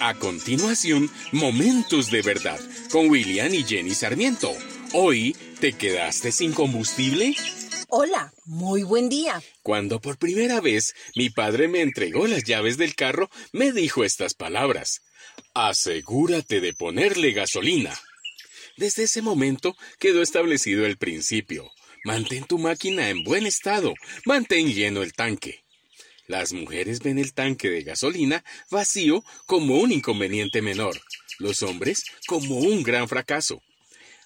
A continuación, Momentos de Verdad con William y Jenny Sarmiento. Hoy, ¿te quedaste sin combustible? Hola, muy buen día. Cuando por primera vez mi padre me entregó las llaves del carro, me dijo estas palabras. Asegúrate de ponerle gasolina. Desde ese momento quedó establecido el principio. Mantén tu máquina en buen estado, mantén lleno el tanque. Las mujeres ven el tanque de gasolina vacío como un inconveniente menor, los hombres como un gran fracaso.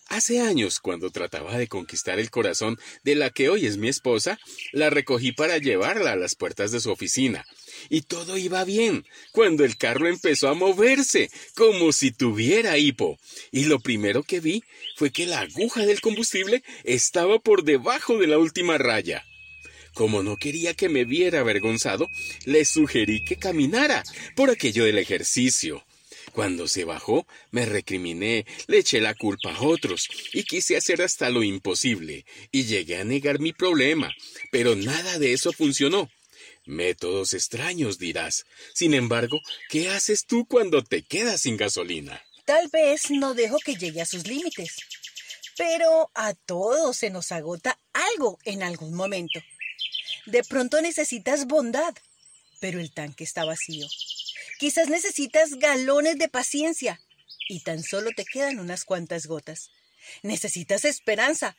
Hace años, cuando trataba de conquistar el corazón de la que hoy es mi esposa, la recogí para llevarla a las puertas de su oficina. Y todo iba bien, cuando el carro empezó a moverse, como si tuviera hipo. Y lo primero que vi fue que la aguja del combustible estaba por debajo de la última raya. Como no quería que me viera avergonzado, le sugerí que caminara por aquello del ejercicio. Cuando se bajó, me recriminé, le eché la culpa a otros y quise hacer hasta lo imposible y llegué a negar mi problema, pero nada de eso funcionó. Métodos extraños, dirás. Sin embargo, ¿qué haces tú cuando te quedas sin gasolina? Tal vez no dejo que llegue a sus límites, pero a todos se nos agota algo en algún momento. De pronto necesitas bondad, pero el tanque está vacío. Quizás necesitas galones de paciencia y tan solo te quedan unas cuantas gotas. Necesitas esperanza,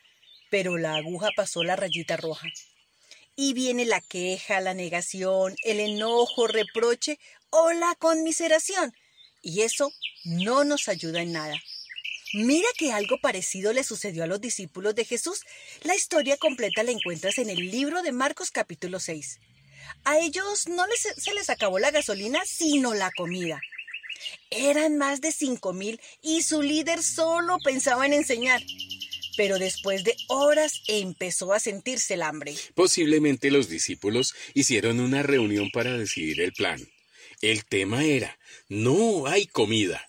pero la aguja pasó la rayita roja. Y viene la queja, la negación, el enojo, reproche o la conmiseración. Y eso no nos ayuda en nada. Mira que algo parecido le sucedió a los discípulos de Jesús. La historia completa la encuentras en el libro de Marcos capítulo 6. A ellos no se les acabó la gasolina, sino la comida. Eran más de cinco mil y su líder solo pensaba en enseñar. Pero después de horas empezó a sentirse el hambre. Posiblemente los discípulos hicieron una reunión para decidir el plan. El tema era, no hay comida.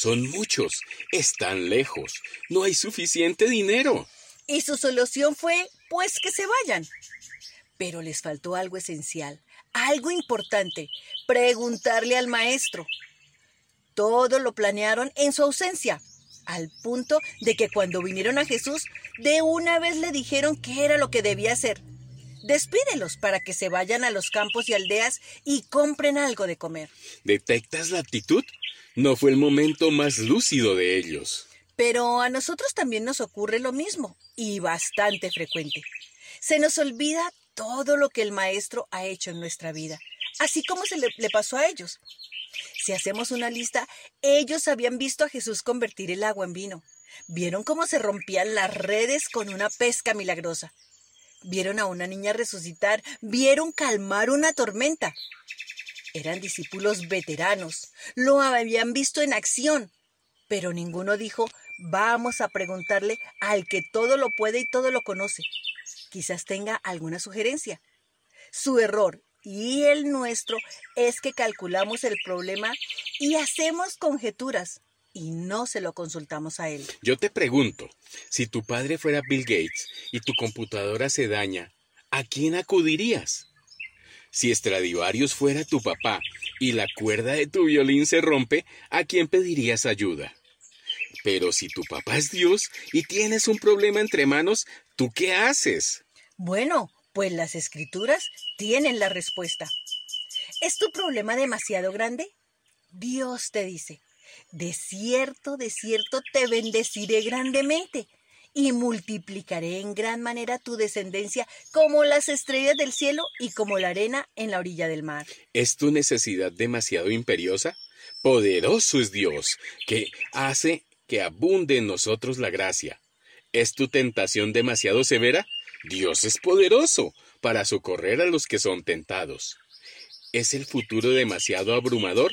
Son muchos, están lejos, no hay suficiente dinero. Y su solución fue, pues que se vayan. Pero les faltó algo esencial, algo importante, preguntarle al maestro. Todo lo planearon en su ausencia, al punto de que cuando vinieron a Jesús, de una vez le dijeron qué era lo que debía hacer. Despídelos para que se vayan a los campos y aldeas y compren algo de comer. ¿Detectas la actitud? No fue el momento más lúcido de ellos. Pero a nosotros también nos ocurre lo mismo, y bastante frecuente. Se nos olvida todo lo que el Maestro ha hecho en nuestra vida, así como se le, le, pasó a ellos. Si hacemos una lista, ellos habían visto a Jesús convertir el agua en vino. Vieron cómo se rompían las redes con una pesca milagrosa. Vieron a una niña resucitar, vieron calmar una tormenta. Eran discípulos veteranos, lo habían visto en acción, pero ninguno dijo, vamos a preguntarle al que todo lo puede y todo lo conoce. Quizás tenga alguna sugerencia. Su error y el nuestro es que calculamos el problema y hacemos conjeturas y no se lo consultamos a él. Yo te pregunto, si tu padre fuera Bill Gates y tu computadora se daña, ¿a quién acudirías? Si Stradivarius fuera tu papá y la cuerda de tu violín se rompe, ¿a quién pedirías ayuda? Pero si tu papá es Dios y tienes un problema entre manos, ¿tú qué haces? Bueno, pues las escrituras tienen la respuesta. ¿Es tu problema demasiado grande? Dios te dice, de cierto, de cierto te bendeciré grandemente y multiplicaré en gran manera tu descendencia como las estrellas del cielo y como la arena en la orilla del mar. ¿Es tu necesidad demasiado imperiosa? Poderoso es Dios, que hace que abunde en nosotros la gracia. ¿Es tu tentación demasiado severa? Dios es poderoso para socorrer a los que son tentados. ¿Es el futuro demasiado abrumador?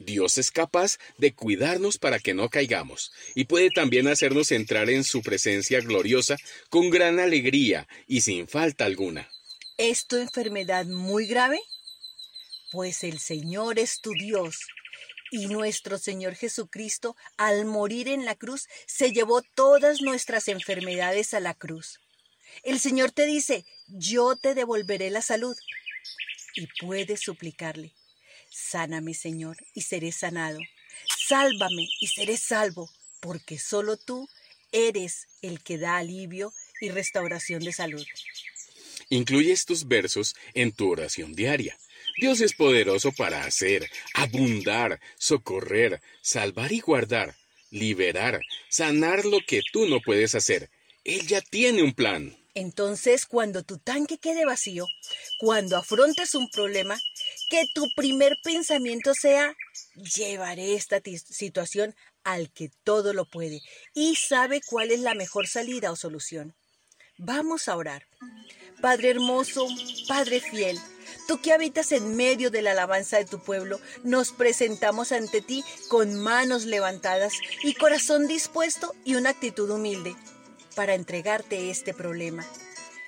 Dios es capaz de cuidarnos para que no caigamos y puede también hacernos entrar en su presencia gloriosa con gran alegría y sin falta alguna. ¿Es tu enfermedad muy grave? Pues el Señor es tu Dios y nuestro Señor Jesucristo, al morir en la cruz, se llevó todas nuestras enfermedades a la cruz. El Señor te dice, yo te devolveré la salud. Y puedes suplicarle, Sáname, Señor, y seré sanado. Sálvame y seré salvo, porque solo tú eres el que da alivio y restauración de salud. Incluye estos versos en tu oración diaria. Dios es poderoso para hacer, abundar, socorrer, salvar y guardar, liberar, sanar lo que tú no puedes hacer. Él ya tiene un plan. Entonces, cuando tu tanque quede vacío, cuando afrontes un problema, que tu primer pensamiento sea, llevaré esta situación al que todo lo puede y sabe cuál es la mejor salida o solución. Vamos a orar. Padre hermoso, Padre fiel, tú que habitas en medio de la alabanza de tu pueblo, nos presentamos ante ti con manos levantadas y corazón dispuesto y una actitud humilde para entregarte este problema.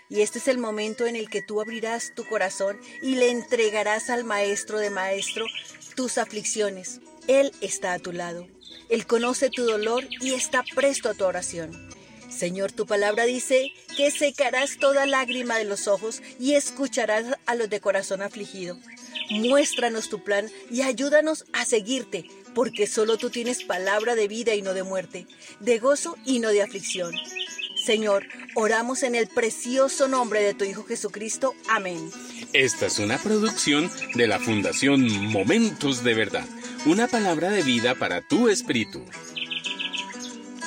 Y este es el momento en el que tú abrirás tu corazón y le entregarás al Maestro de Maestro tus aflicciones. Él está a tu lado. Él conoce tu dolor y está presto a tu oración. Señor, tu palabra dice que secarás toda lágrima de los ojos y escucharás a los de corazón afligido. Muéstranos tu plan y ayúdanos a seguirte, porque solo tú tienes palabra de vida y no de muerte, de gozo y no de aflicción. Señor, oramos en el precioso nombre de tu Hijo Jesucristo. Amén. Esta es una producción de la Fundación Momentos de Verdad, una palabra de vida para tu espíritu.